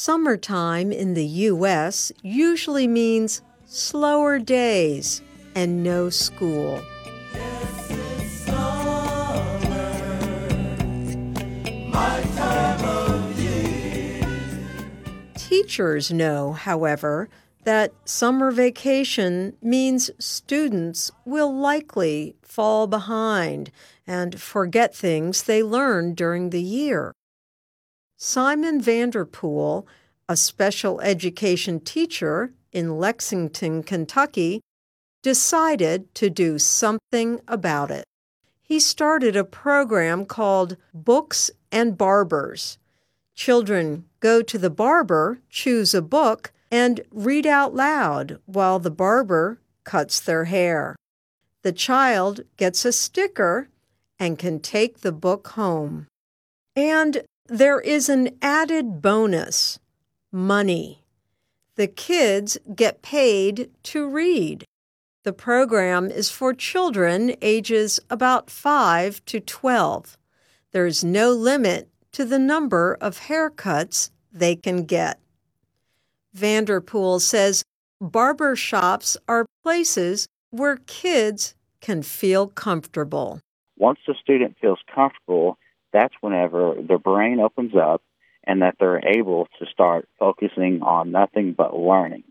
Summertime in the U.S. usually means slower days and no school. Teachers know, however, that summer vacation means students will likely fall behind and forget things they learned during the year. Simon Vanderpool, a special education teacher in Lexington, Kentucky, decided to do something about it. He started a program called Books and Barbers. Children go to the barber, choose a book, and read out loud while the barber cuts their hair. The child gets a sticker and can take the book home. And there is an added bonus money. The kids get paid to read. The program is for children ages about 5 to 12. There's no limit to the number of haircuts they can get. Vanderpool says barber shops are places where kids can feel comfortable. Once the student feels comfortable, that's whenever their brain opens up and that they're able to start focusing on nothing but learning.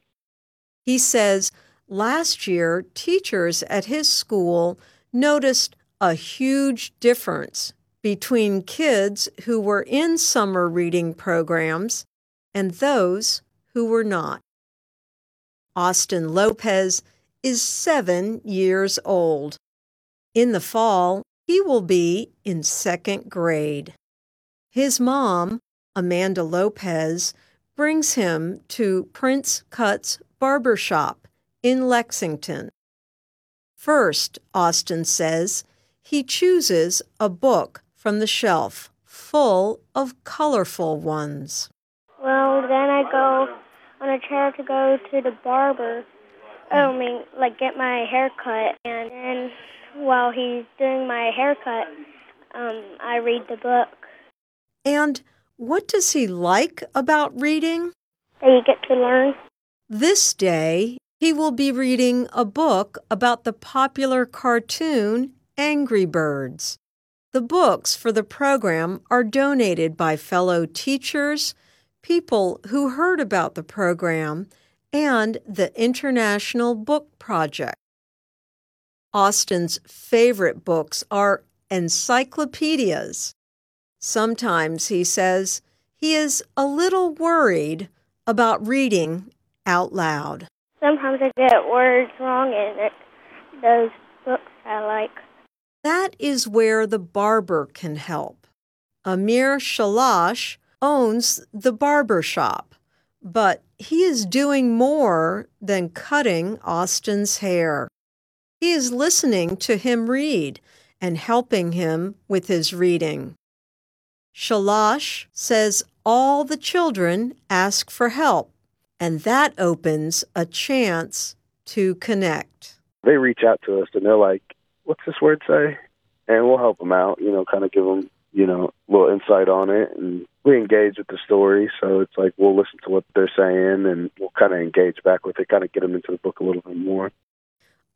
He says last year, teachers at his school noticed a huge difference between kids who were in summer reading programs and those who were not. Austin Lopez is seven years old. In the fall, he will be in second grade. His mom, Amanda Lopez, brings him to Prince Cuts Barbershop in Lexington. First, Austin says, he chooses a book from the shelf full of colorful ones. Well, then I go on a chair to go to the barber. Oh, I mean, like get my hair cut, and then while he's doing my haircut, um, I read the book. And what does he like about reading? That you get to learn. This day, he will be reading a book about the popular cartoon Angry Birds. The books for the program are donated by fellow teachers, people who heard about the program, and the International Book Project. Austin's favorite books are encyclopedias. Sometimes, he says, he is a little worried about reading out loud. Sometimes I get words wrong in it, those books I like. That is where the barber can help. Amir Shalash owns the barber shop, but he is doing more than cutting Austin's hair. He is listening to him read and helping him with his reading. Shalash says all the children ask for help, and that opens a chance to connect. They reach out to us and they're like, What's this word say? And we'll help them out, you know, kind of give them, you know, a little insight on it. And we engage with the story. So it's like we'll listen to what they're saying and we'll kind of engage back with it, kind of get them into the book a little bit more.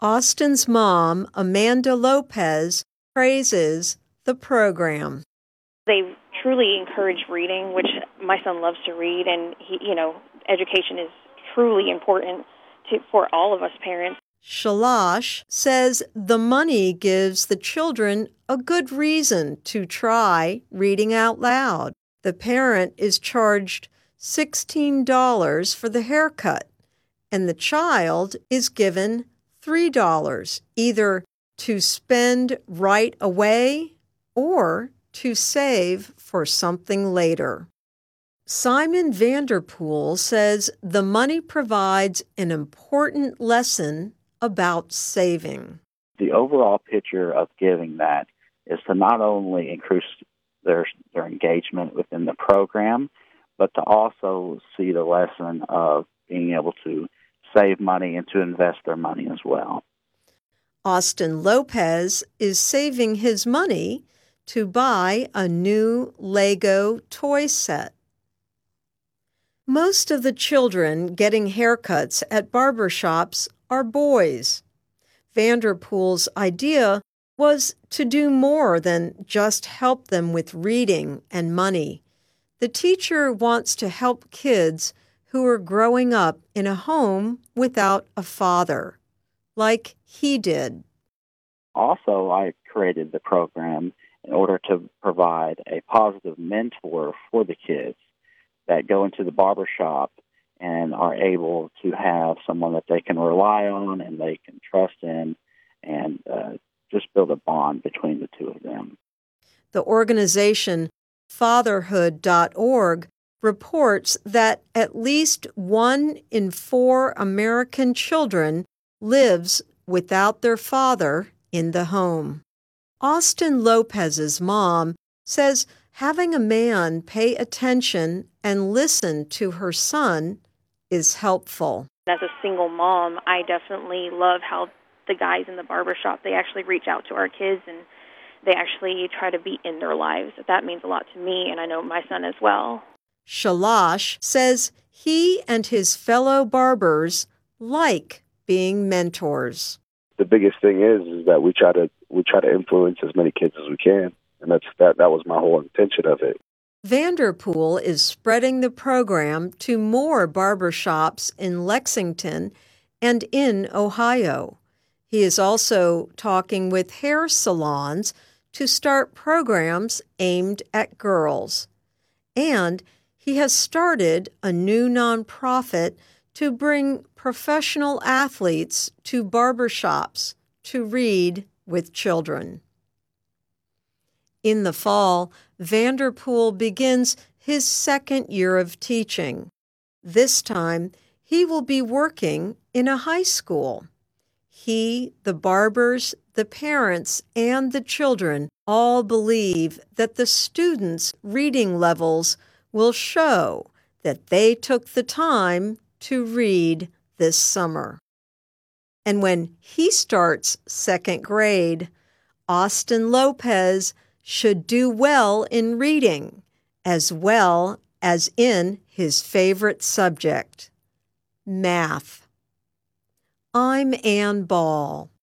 Austin's mom, Amanda Lopez, praises the program. They truly encourage reading, which my son loves to read, and he, you know, education is truly important to, for all of us parents. Shalash says the money gives the children a good reason to try reading out loud. The parent is charged $16 for the haircut, and the child is given $3 either to spend right away or to save for something later. Simon Vanderpool says the money provides an important lesson about saving. The overall picture of giving that is to not only increase their their engagement within the program, but to also see the lesson of being able to save money and to invest their money as well. Austin Lopez is saving his money to buy a new Lego toy set. Most of the children getting haircuts at barber shops are boys. Vanderpool's idea was to do more than just help them with reading and money. The teacher wants to help kids who are growing up in a home without a father, like he did. Also, I created the program in order to provide a positive mentor for the kids that go into the barber shop and are able to have someone that they can rely on and they can trust in and uh, just build a bond between the two of them. The organization fatherhood.org reports that at least one in four American children lives without their father in the home. Austin Lopez's mom says having a man pay attention and listen to her son is helpful. As a single mom, I definitely love how the guys in the barbershop they actually reach out to our kids and they actually try to be in their lives. That means a lot to me and I know my son as well. Shalash says he and his fellow barbers like being mentors. The biggest thing is is that we try to we try to influence as many kids as we can, and that's that that was my whole intention of it. Vanderpool is spreading the program to more barbershops in Lexington and in Ohio. He is also talking with hair salons to start programs aimed at girls. And he has started a new nonprofit to bring professional athletes to barbershops to read with children. In the fall, Vanderpool begins his second year of teaching. This time, he will be working in a high school. He, the barbers, the parents, and the children all believe that the students' reading levels will show that they took the time to read this summer. And when he starts second grade, Austin Lopez should do well in reading as well as in his favorite subject, math. I'm Anne Ball.